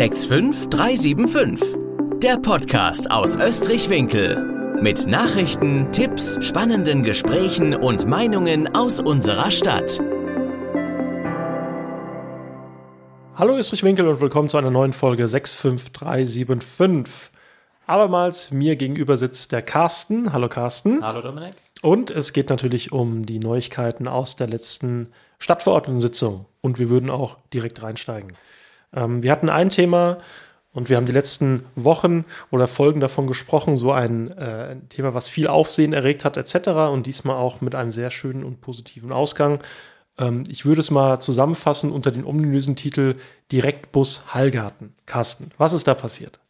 65375. Der Podcast aus Österreich-Winkel. Mit Nachrichten, Tipps, spannenden Gesprächen und Meinungen aus unserer Stadt. Hallo Österreich-Winkel und willkommen zu einer neuen Folge 65375. Abermals mir gegenüber sitzt der Carsten. Hallo Carsten. Hallo Dominik. Und es geht natürlich um die Neuigkeiten aus der letzten Stadtverordnungssitzung. Und wir würden auch direkt reinsteigen. Ähm, wir hatten ein Thema und wir haben die letzten Wochen oder Folgen davon gesprochen, so ein, äh, ein Thema, was viel Aufsehen erregt hat, etc. Und diesmal auch mit einem sehr schönen und positiven Ausgang. Ähm, ich würde es mal zusammenfassen unter den ominösen Titel Direktbus Hallgarten. Carsten, was ist da passiert?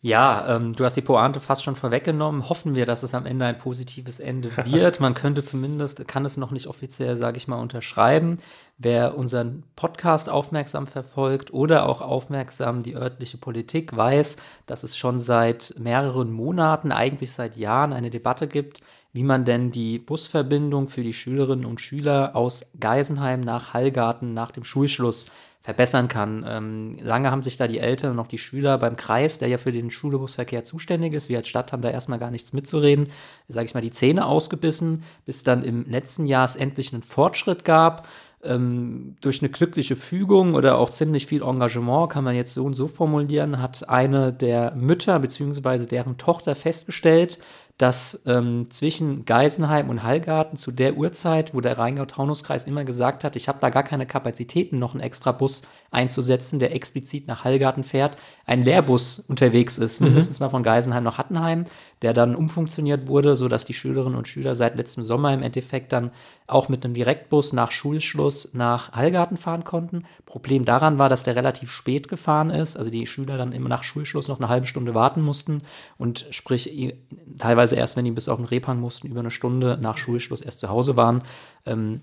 Ja, ähm, du hast die Pointe fast schon vorweggenommen. Hoffen wir, dass es am Ende ein positives Ende wird. Man könnte zumindest, kann es noch nicht offiziell, sage ich mal, unterschreiben. Wer unseren Podcast aufmerksam verfolgt oder auch aufmerksam die örtliche Politik weiß, dass es schon seit mehreren Monaten, eigentlich seit Jahren, eine Debatte gibt, wie man denn die Busverbindung für die Schülerinnen und Schüler aus Geisenheim nach Hallgarten nach dem Schulschluss verbessern kann. Ähm, lange haben sich da die Eltern und auch die Schüler beim Kreis, der ja für den Schulbusverkehr zuständig ist, wir als Stadt haben da erstmal gar nichts mitzureden, sage ich mal, die Zähne ausgebissen, bis dann im letzten Jahr es endlich einen Fortschritt gab. Ähm, durch eine glückliche Fügung oder auch ziemlich viel Engagement, kann man jetzt so und so formulieren, hat eine der Mütter bzw. deren Tochter festgestellt, dass ähm, zwischen Geisenheim und Hallgarten zu der Uhrzeit, wo der Rheingau-Taunus-Kreis immer gesagt hat, ich habe da gar keine Kapazitäten, noch einen extra Bus einzusetzen, der explizit nach Hallgarten fährt, ein Lehrbus unterwegs ist, mhm. mindestens mal von Geisenheim nach Hattenheim, der dann umfunktioniert wurde, sodass die Schülerinnen und Schüler seit letztem Sommer im Endeffekt dann auch mit einem Direktbus nach Schulschluss nach Hallgarten fahren konnten. Problem daran war, dass der relativ spät gefahren ist, also die Schüler dann immer nach Schulschluss noch eine halbe Stunde warten mussten und sprich teilweise erst, wenn die bis auf den Rephang mussten, über eine Stunde nach Schulschluss erst zu Hause waren. Ähm,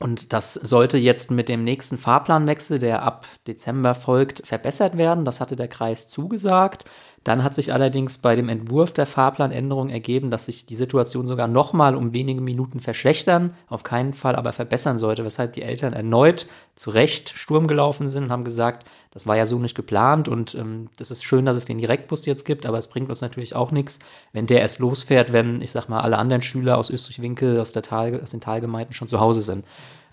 und das sollte jetzt mit dem nächsten Fahrplanwechsel, der ab Dezember folgt, verbessert werden. Das hatte der Kreis zugesagt. Dann hat sich allerdings bei dem Entwurf der Fahrplanänderung ergeben, dass sich die Situation sogar nochmal um wenige Minuten verschlechtern, auf keinen Fall aber verbessern sollte, weshalb die Eltern erneut zu Recht Sturm gelaufen sind und haben gesagt, das war ja so nicht geplant und ähm, das ist schön, dass es den Direktbus jetzt gibt, aber es bringt uns natürlich auch nichts, wenn der erst losfährt, wenn, ich sag mal, alle anderen Schüler aus Österreich-Winkel, aus, aus den Talgemeinden schon zu Hause sind.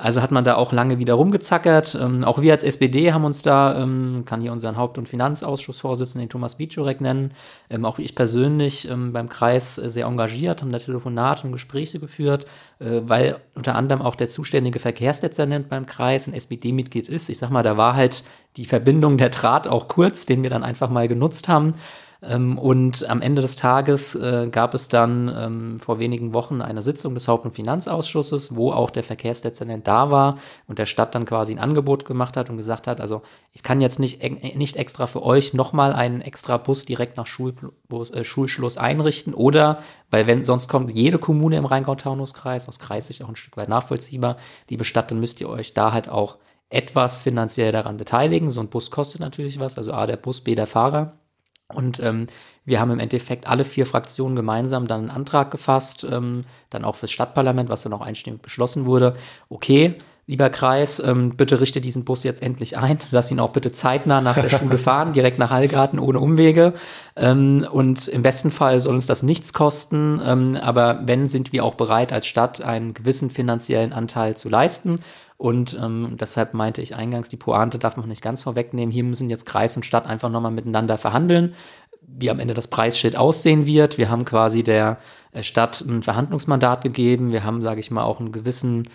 Also hat man da auch lange wieder rumgezackert. Ähm, auch wir als SPD haben uns da, ähm, kann hier unseren Haupt- und Finanzausschussvorsitzenden, den Thomas Wiczorek nennen, ähm, auch ich persönlich ähm, beim Kreis sehr engagiert, haben da Telefonate und Gespräche geführt, äh, weil unter anderem auch der zuständige Verkehrsdezernent beim Kreis ein SPD-Mitglied ist. Ich sag mal, da war halt die Verbindung der Draht auch kurz, den wir dann einfach mal genutzt haben. Ähm, und am Ende des Tages äh, gab es dann ähm, vor wenigen Wochen eine Sitzung des Haupt- und Finanzausschusses, wo auch der Verkehrsdezernent da war und der Stadt dann quasi ein Angebot gemacht hat und gesagt hat, also ich kann jetzt nicht, nicht extra für euch nochmal einen extra Bus direkt nach Schulbus, äh, Schulschluss einrichten oder, weil wenn sonst kommt jede Kommune im Rheingau-Taunus-Kreis, aus Kreis sich auch ein Stück weit nachvollziehbar, liebe Stadt, dann müsst ihr euch da halt auch etwas finanziell daran beteiligen. So ein Bus kostet natürlich was, also A, der Bus, B, der Fahrer. Und ähm, wir haben im Endeffekt alle vier Fraktionen gemeinsam dann einen Antrag gefasst, ähm, dann auch fürs Stadtparlament, was dann auch einstimmig beschlossen wurde. Okay, lieber Kreis, ähm, bitte richte diesen Bus jetzt endlich ein. Lass ihn auch bitte zeitnah nach der Schule fahren, direkt nach Hallgarten ohne Umwege. Ähm, und im besten Fall soll uns das nichts kosten. Ähm, aber wenn, sind wir auch bereit, als Stadt einen gewissen finanziellen Anteil zu leisten. Und ähm, deshalb meinte ich eingangs, die Pointe darf man nicht ganz vorwegnehmen. Hier müssen jetzt Kreis und Stadt einfach nochmal miteinander verhandeln, wie am Ende das Preisschild aussehen wird. Wir haben quasi der äh, Stadt ein Verhandlungsmandat gegeben. Wir haben, sage ich mal, auch einen gewissen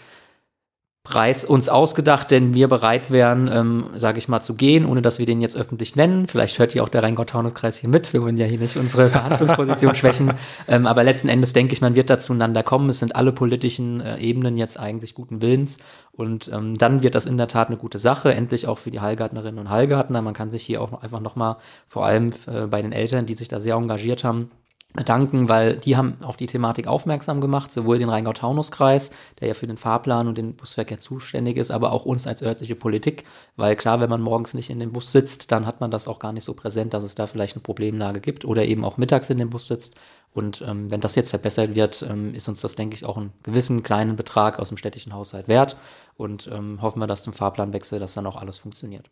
Preis uns ausgedacht, denn wir bereit wären, ähm, sage ich mal, zu gehen, ohne dass wir den jetzt öffentlich nennen. Vielleicht hört ihr auch der Rheingau-Taunus-Kreis hier mit. Wir wollen ja hier nicht unsere Verhandlungsposition schwächen. Ähm, aber letzten Endes denke ich, man wird da zueinander kommen. Es sind alle politischen äh, Ebenen jetzt eigentlich guten Willens. Und ähm, dann wird das in der Tat eine gute Sache, endlich auch für die Heilgärtnerinnen und Heilgärtner. Man kann sich hier auch einfach nochmal, vor allem äh, bei den Eltern, die sich da sehr engagiert haben, bedanken, weil die haben auf die Thematik aufmerksam gemacht, sowohl den Rheingau-Taunus-Kreis, der ja für den Fahrplan und den Busverkehr zuständig ist, aber auch uns als örtliche Politik, weil klar, wenn man morgens nicht in dem Bus sitzt, dann hat man das auch gar nicht so präsent, dass es da vielleicht eine Problemlage gibt oder eben auch mittags in dem Bus sitzt. Und ähm, wenn das jetzt verbessert wird, ähm, ist uns das, denke ich, auch einen gewissen kleinen Betrag aus dem städtischen Haushalt wert und ähm, hoffen wir, dass zum Fahrplanwechsel das dann auch alles funktioniert.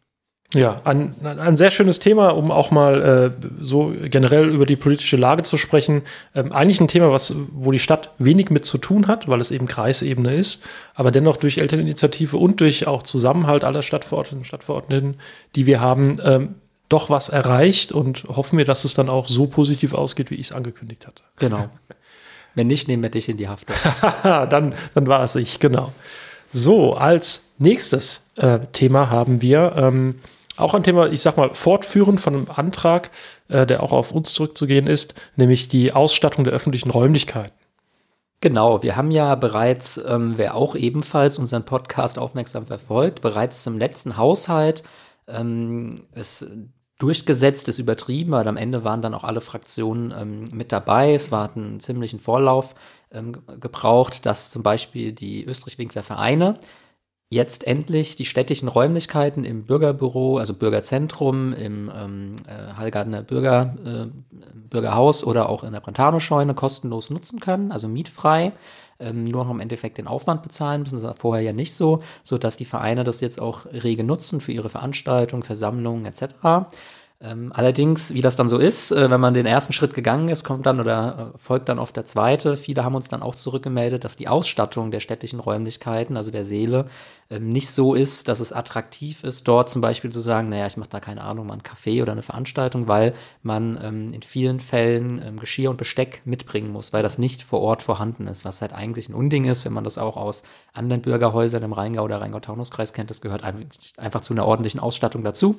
Ja, ein, ein sehr schönes Thema, um auch mal äh, so generell über die politische Lage zu sprechen. Ähm, eigentlich ein Thema, was, wo die Stadt wenig mit zu tun hat, weil es eben Kreisebene ist, aber dennoch durch Elterninitiative und durch auch Zusammenhalt aller Stadtverordneten und Stadtverordneten, die wir haben, ähm, doch was erreicht und hoffen wir, dass es dann auch so positiv ausgeht, wie ich es angekündigt hatte. Genau. Wenn nicht, nehmen wir dich in die Haft. dann, dann war es ich, genau. So, als nächstes äh, Thema haben wir ähm, auch ein Thema, ich sag mal, fortführend von einem Antrag, äh, der auch auf uns zurückzugehen ist, nämlich die Ausstattung der öffentlichen Räumlichkeiten. Genau, wir haben ja bereits, ähm, wer auch ebenfalls unseren Podcast aufmerksam verfolgt, bereits zum letzten Haushalt ähm, es durchgesetzt, ist übertrieben, aber am Ende waren dann auch alle Fraktionen ähm, mit dabei. Es war einen ziemlichen Vorlauf ähm, gebraucht, dass zum Beispiel die Österreich-Winkler Vereine jetzt endlich die städtischen Räumlichkeiten im Bürgerbüro, also Bürgerzentrum, im ähm, äh, Hallgartner Bürger, äh, Bürgerhaus oder auch in der Brentano-Scheune kostenlos nutzen können, also mietfrei. Ähm, nur noch im Endeffekt den Aufwand bezahlen müssen. Das war vorher ja nicht so, sodass die Vereine das jetzt auch rege nutzen für ihre Veranstaltungen, Versammlungen etc. Ähm, allerdings, wie das dann so ist, äh, wenn man den ersten Schritt gegangen ist, kommt dann oder äh, folgt dann oft der zweite. Viele haben uns dann auch zurückgemeldet, dass die Ausstattung der städtischen Räumlichkeiten, also der Seele, ähm, nicht so ist, dass es attraktiv ist, dort zum Beispiel zu sagen, naja, ich mache da keine Ahnung, mal ein Café oder eine Veranstaltung, weil man ähm, in vielen Fällen Geschirr und Besteck mitbringen muss, weil das nicht vor Ort vorhanden ist, was halt eigentlich ein Unding ist, wenn man das auch aus anderen Bürgerhäusern im Rheingau oder Rheingau-Taunus-Kreis kennt. Das gehört einfach zu einer ordentlichen Ausstattung dazu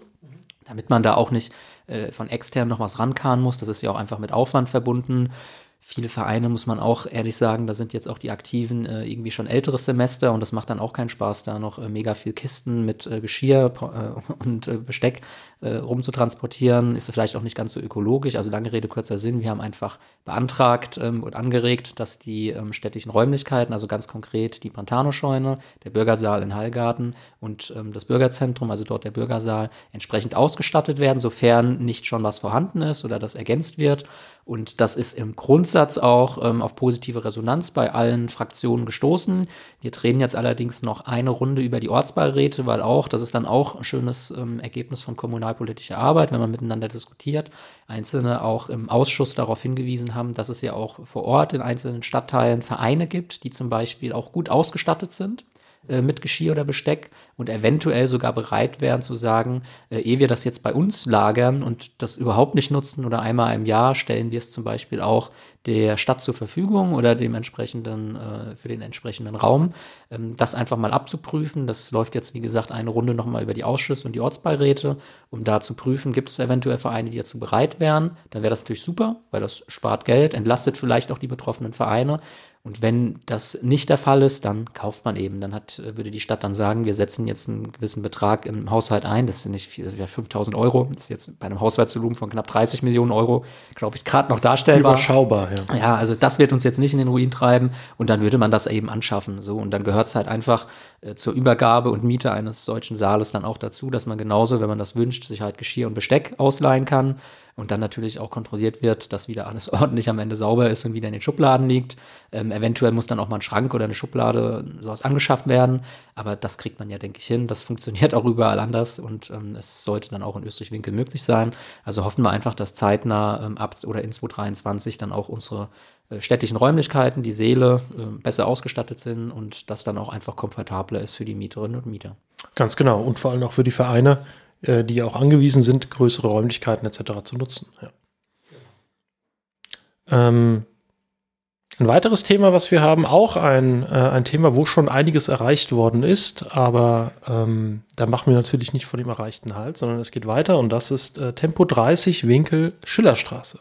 damit man da auch nicht äh, von extern noch was rankarren muss. Das ist ja auch einfach mit Aufwand verbunden. Viele Vereine, muss man auch ehrlich sagen, da sind jetzt auch die Aktiven äh, irgendwie schon älteres Semester und das macht dann auch keinen Spaß, da noch äh, mega viel Kisten mit äh, Geschirr äh, und äh, Besteck äh, rumzutransportieren. Ist vielleicht auch nicht ganz so ökologisch. Also lange Rede, kurzer Sinn. Wir haben einfach beantragt ähm, und angeregt, dass die ähm, städtischen Räumlichkeiten, also ganz konkret die Pantano-Scheune, der Bürgersaal in Hallgarten und ähm, das Bürgerzentrum, also dort der Bürgersaal, entsprechend ausgestattet werden, sofern nicht schon was vorhanden ist oder das ergänzt wird. Und das ist im Grundsatz auch ähm, auf positive Resonanz bei allen Fraktionen gestoßen. Wir drehen jetzt allerdings noch eine Runde über die Ortsbeiräte, weil auch, das ist dann auch ein schönes ähm, Ergebnis von kommunalpolitischer Arbeit, wenn man miteinander diskutiert. Einzelne auch im Ausschuss darauf hingewiesen haben, dass es ja auch vor Ort in einzelnen Stadtteilen Vereine gibt, die zum Beispiel auch gut ausgestattet sind äh, mit Geschirr oder Besteck und eventuell sogar bereit wären zu sagen, äh, ehe wir das jetzt bei uns lagern und das überhaupt nicht nutzen oder einmal im Jahr stellen wir es zum Beispiel auch der Stadt zur Verfügung oder dem entsprechenden, äh, für den entsprechenden Raum, ähm, das einfach mal abzuprüfen. Das läuft jetzt, wie gesagt, eine Runde nochmal über die Ausschüsse und die Ortsbeiräte, um da zu prüfen, gibt es eventuell Vereine, die dazu bereit wären. Dann wäre das natürlich super, weil das spart Geld, entlastet vielleicht auch die betroffenen Vereine. Und wenn das nicht der Fall ist, dann kauft man eben. Dann hat, würde die Stadt dann sagen, wir setzen jetzt einen gewissen Betrag im Haushalt ein. Das sind nicht viel, das wäre 5000 Euro. Das ist jetzt bei einem Haushaltsvolumen von knapp 30 Millionen Euro, glaube ich, gerade noch darstellbar. Überschaubar, ja. Ja, also das wird uns jetzt nicht in den Ruin treiben. Und dann würde man das eben anschaffen. So. Und dann gehört es halt einfach äh, zur Übergabe und Miete eines solchen Saales dann auch dazu, dass man genauso, wenn man das wünscht, sich halt Geschirr und Besteck ausleihen kann und dann natürlich auch kontrolliert wird, dass wieder alles ordentlich am Ende sauber ist und wieder in den Schubladen liegt. Ähm, eventuell muss dann auch mal ein Schrank oder eine Schublade sowas angeschafft werden, aber das kriegt man ja, denke ich, hin. Das funktioniert auch überall anders und ähm, es sollte dann auch in Österreich-Winkel möglich sein. Also hoffen wir einfach, dass zeitnah ähm, ab oder in 2023 dann auch unsere äh, städtischen Räumlichkeiten, die Seele äh, besser ausgestattet sind und das dann auch einfach komfortabler ist für die Mieterinnen und Mieter. Ganz genau und vor allem auch für die Vereine, äh, die auch angewiesen sind, größere Räumlichkeiten etc. zu nutzen. Ja. Ähm, ein weiteres Thema, was wir haben, auch ein, äh, ein Thema, wo schon einiges erreicht worden ist, aber ähm, da machen wir natürlich nicht von dem Erreichten halt, sondern es geht weiter und das ist äh, Tempo 30 Winkel Schillerstraße.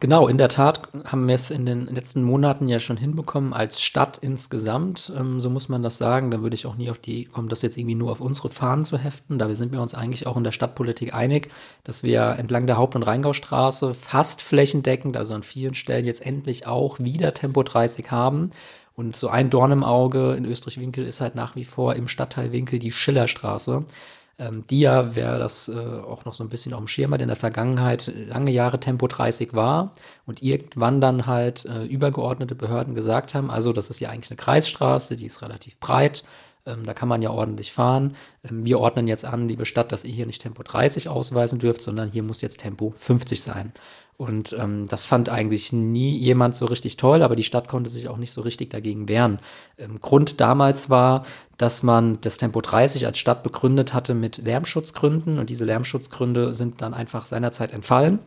Genau, in der Tat haben wir es in den letzten Monaten ja schon hinbekommen als Stadt insgesamt. Ähm, so muss man das sagen. Da würde ich auch nie auf die kommen, das jetzt irgendwie nur auf unsere Fahnen zu heften. Da sind wir uns eigentlich auch in der Stadtpolitik einig, dass wir entlang der Haupt- und Rheingaustraße fast flächendeckend, also an vielen Stellen jetzt endlich auch wieder Tempo 30 haben. Und so ein Dorn im Auge in Österreich-Winkel ist halt nach wie vor im Stadtteil Winkel die Schillerstraße ähm, Dia, wer das äh, auch noch so ein bisschen auf dem Schirm hat, in der Vergangenheit lange Jahre Tempo 30 war und irgendwann dann halt äh, übergeordnete Behörden gesagt haben, also das ist ja eigentlich eine Kreisstraße, die ist relativ breit, Ähm, da kann man ja ordentlich fahren. Ähm, wir ordnen jetzt an, liebe Stadt, dass ihr hier nicht Tempo 30 ausweisen dürft, sondern hier muss jetzt Tempo 50 sein. Und ähm, das fand eigentlich nie jemand so richtig toll, aber die Stadt konnte sich auch nicht so richtig dagegen wehren. Ähm, Grund damals war, dass man das Tempo 30 als Stadt begründet hatte mit Lärmschutzgründen und diese Lärmschutzgründe sind dann einfach seinerzeit entfallen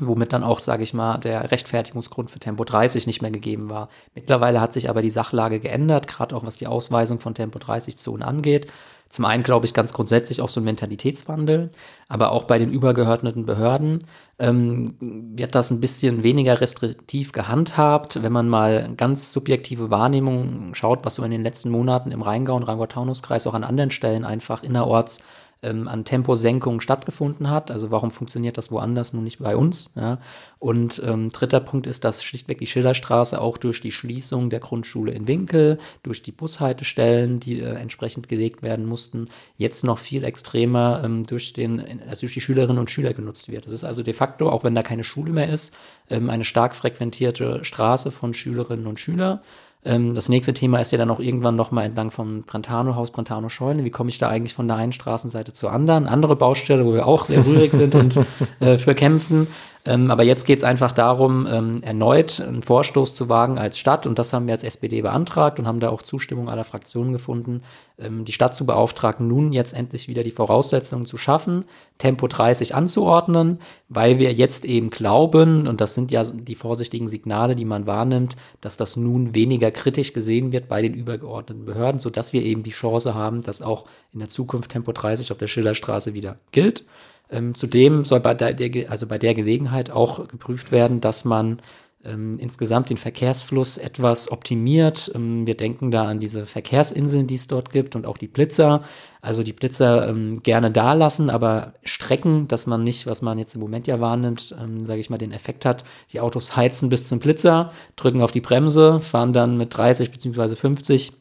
womit dann auch, sage ich mal, der Rechtfertigungsgrund für Tempo 30 nicht mehr gegeben war. Mittlerweile hat sich aber die Sachlage geändert, gerade auch was die Ausweisung von Tempo 30 Zonen angeht. Zum einen glaube ich ganz grundsätzlich auch so ein Mentalitätswandel, aber auch bei den übergeordneten Behörden ähm, wird das ein bisschen weniger restriktiv gehandhabt. Wenn man mal ganz subjektive Wahrnehmungen schaut, was so in den letzten Monaten im Rheingau und Rheingau-Taunus-Kreis auch an anderen Stellen einfach innerorts ähm, an Temposenkungen stattgefunden hat. Also warum funktioniert das woanders, nun nicht bei uns? Ja? Und ähm, dritter Punkt ist, dass schlichtweg die Schillerstraße auch durch die Schließung der Grundschule in Winkel, durch die Bushaltestellen, die äh, entsprechend gelegt werden mussten, jetzt noch viel extremer ähm, durch, den, also durch die Schülerinnen und Schüler genutzt wird. Das ist also de facto, auch wenn da keine Schule mehr ist, ähm, eine stark frequentierte Straße von Schülerinnen und Schülern. Ähm, das nächste Thema ist ja dann auch irgendwann nochmal entlang vom Brentano-Haus, Brentano-Scheune. Wie komme ich da eigentlich von der einen Straßenseite zur anderen? Andere Baustelle, wo wir auch sehr rührig sind und äh, für kämpfen. Ähm, aber jetzt geht es einfach darum, ähm, erneut einen Vorstoß zu wagen als Stadt. Und das haben wir als SPD beantragt und haben da auch Zustimmung aller Fraktionen gefunden, ähm, die Stadt zu beauftragen, nun jetzt endlich wieder die Voraussetzungen zu schaffen, Tempo 30 anzuordnen, weil wir jetzt eben glauben, und das sind ja die vorsichtigen Signale, die man wahrnimmt, dass das nun weniger kritisch gesehen wird bei den übergeordneten Behörden, sodass wir eben die Chance haben, dass auch in der Zukunft Tempo 30 auf der Schillerstraße wieder gilt. Ähm, zudem soll bei der, also bei der Gelegenheit auch geprüft werden, dass man ähm, insgesamt den Verkehrsfluss etwas optimiert. Ähm, wir denken da an diese Verkehrsinseln, die es dort gibt und auch die Blitzer. Also die Blitzer ähm, gerne da lassen, aber strecken, dass man nicht, was man jetzt im Moment ja wahrnimmt, ähm, sage ich mal, den Effekt hat, die Autos heizen bis zum Blitzer, drücken auf die Bremse, fahren dann mit 30 bzw. 50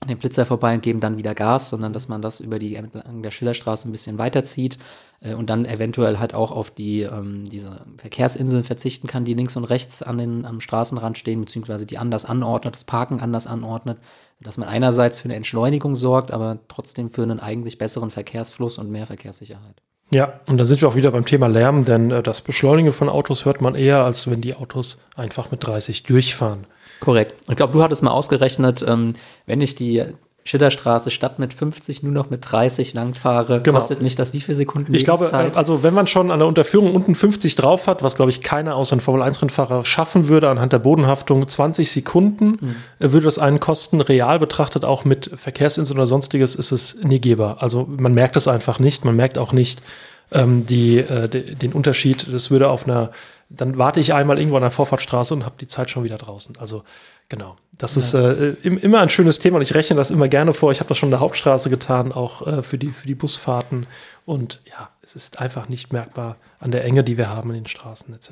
an den Blitzer vorbei und geben dann wieder Gas, sondern dass man das über die entlang der Schillerstraße ein bisschen weiterzieht äh, und dann eventuell halt auch auf die ähm, diese Verkehrsinseln verzichten kann, die links und rechts an den am Straßenrand stehen, beziehungsweise die anders anordnet, das Parken anders anordnet, dass man einerseits für eine Entschleunigung sorgt, aber trotzdem für einen eigentlich besseren Verkehrsfluss und mehr Verkehrssicherheit. Ja, und da sind wir auch wieder beim Thema Lärm, denn äh, das Beschleunigen von Autos hört man eher, als wenn die Autos einfach mit 30 durchfahren. Korrekt. Ich glaube, du hattest mal ausgerechnet, ähm, wenn ich die Schillerstraße statt mit 50 nur noch mit 30 langfahre, genau. kostet mich das wie viele Sekunden Ich glaube, also wenn man schon an der Unterführung unten 50 drauf hat, was glaube ich keiner außer ein Formel-1-Rennfahrer schaffen würde anhand der Bodenhaftung, 20 Sekunden mhm. würde das einen kosten. Real betrachtet auch mit Verkehrsinseln oder sonstiges ist es negierbar. Also man merkt es einfach nicht. Man merkt auch nicht ähm, die, äh, den Unterschied. Das würde auf einer dann warte ich einmal irgendwo an der Vorfahrtstraße und habe die Zeit schon wieder draußen. Also genau, das ja. ist äh, immer ein schönes Thema und ich rechne das immer gerne vor. Ich habe das schon in der Hauptstraße getan, auch äh, für, die, für die Busfahrten. Und ja, es ist einfach nicht merkbar an der Enge, die wir haben in den Straßen etc.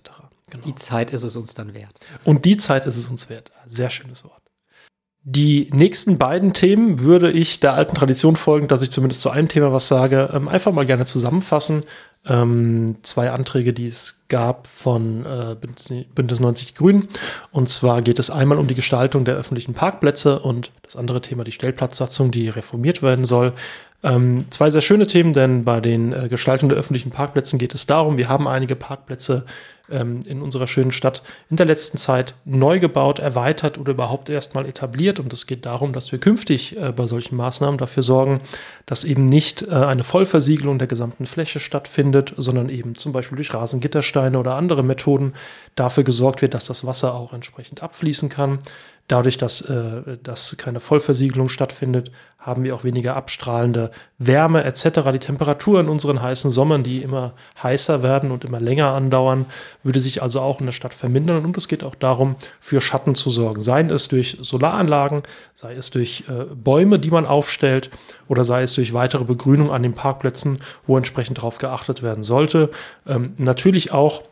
Genau. Die Zeit ist es uns dann wert. Und die Zeit ist es uns wert. Sehr schönes Wort. Die nächsten beiden Themen würde ich der alten Tradition folgen, dass ich zumindest zu einem Thema was sage, ähm, einfach mal gerne zusammenfassen ähm, zwei Anträge, die es gab von äh, Bündnis 90 Grünen. Und zwar geht es einmal um die Gestaltung der öffentlichen Parkplätze und das andere Thema die Stellplatzsatzung, die reformiert werden soll. Ähm, zwei sehr schöne Themen, denn bei den äh, Gestaltung der öffentlichen Parkplätzen geht es darum, wir haben einige Parkplätze ähm, in unserer schönen Stadt in der letzten Zeit neu gebaut, erweitert oder überhaupt erstmal etabliert. Und es geht darum, dass wir künftig äh, bei solchen Maßnahmen dafür sorgen, dass eben nicht äh, eine Vollversiegelung der gesamten Fläche stattfindet, sondern eben zum Beispiel durch Rasengittersteine oder andere Methoden dafür gesorgt wird, dass das Wasser auch entsprechend abfließen kann. Dadurch, dass, äh, dass keine Vollversiegelung stattfindet, haben wir auch weniger abstrahlende Wärme etc. Die Temperatur in unseren heißen Sommern, die immer heißer werden und immer länger andauern, würde sich also auch in der Stadt vermindern. Und es geht auch darum, für Schatten zu sorgen. Sei es durch Solaranlagen, sei es durch äh, Bäume, die man aufstellt, oder sei es durch weitere Begrünung an den Parkplätzen, wo entsprechend darauf geachtet werden sollte. Ähm, natürlich auch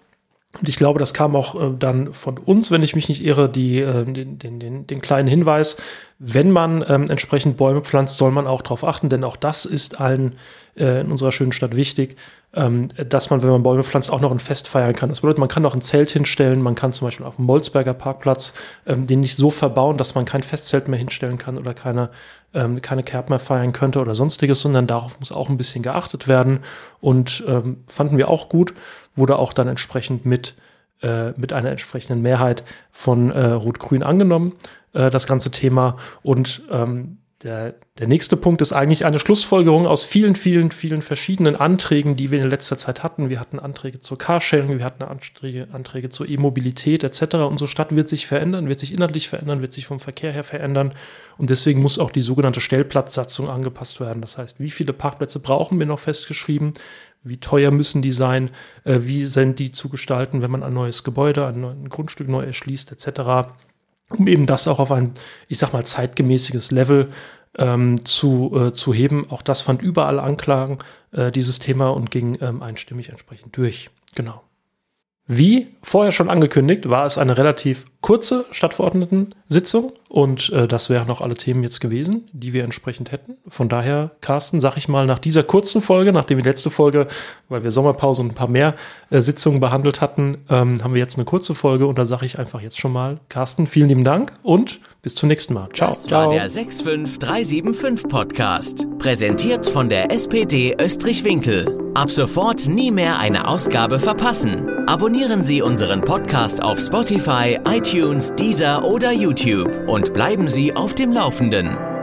und ich glaube, das kam auch äh, dann von uns, wenn ich mich nicht irre, die, äh, den, den, den, kleinen Hinweis, wenn man ähm, entsprechend Bäume pflanzt, soll man auch darauf achten, denn auch das ist allen äh, in unserer schönen Stadt wichtig, ähm, dass man, wenn man Bäume pflanzt, auch noch ein Fest feiern kann. Das bedeutet, man kann noch ein Zelt hinstellen, man kann zum Beispiel auf dem Molzberger Parkplatz ähm, den nicht so verbauen, dass man kein Festzelt mehr hinstellen kann oder keine, ähm, keine Kerb mehr feiern könnte oder sonstiges, sondern darauf muss auch ein bisschen geachtet werden. Und ähm, fanden wir auch gut, wurde auch dann entsprechend mit, äh, mit einer entsprechenden Mehrheit von äh, Rot-Grün angenommen, äh, das ganze Thema. Und ähm, der, der nächste Punkt ist eigentlich eine Schlussfolgerung aus vielen, vielen, vielen verschiedenen Anträgen, die wir in letzter Zeit hatten. Wir hatten Anträge zur Carsharing, wir hatten Anträge, Anträge zur E-Mobilität etc. Unsere Stadt wird sich verändern, wird sich inhaltlich verändern, wird sich vom Verkehr her verändern. Und deswegen muss auch die sogenannte Stellplatzsatzung angepasst werden. Das heißt, wie viele Parkplätze brauchen wir noch festgeschrieben? Wie teuer müssen die sein? Äh, wie sind die zu gestalten, wenn man ein neues Gebäude, ein, ein Grundstück neu erschließt etc.? Um eben das auch auf ein, ich sag mal, zeitgemäßiges Level ähm, zu, äh, zu heben. Auch das fand überall Anklang, äh, dieses Thema, und ging ähm, einstimmig entsprechend durch. Genau. Wie vorher schon angekündigt, war es eine relativ kurze Stadtverordneten-Sitzung und äh, das wären noch alle Themen jetzt gewesen, die wir entsprechend hätten. Von daher, Carsten, sag ich mal, nach dieser kurzen Folge, nachdem die letzte Folge, weil wir Sommerpause und ein paar mehr äh, Sitzungen behandelt hatten, ähm, haben wir jetzt eine kurze Folge und da sage ich einfach jetzt schon mal, Carsten, vielen lieben Dank und bis zum nächsten Mal. Ciao. Das war der 65375 Podcast, präsentiert von der SPD Österreich-Winkel. Ab sofort nie mehr eine Ausgabe verpassen. Abonnieren Sie unseren Podcast auf Spotify, iTunes, Deezer oder YouTube und bleiben Sie auf dem Laufenden.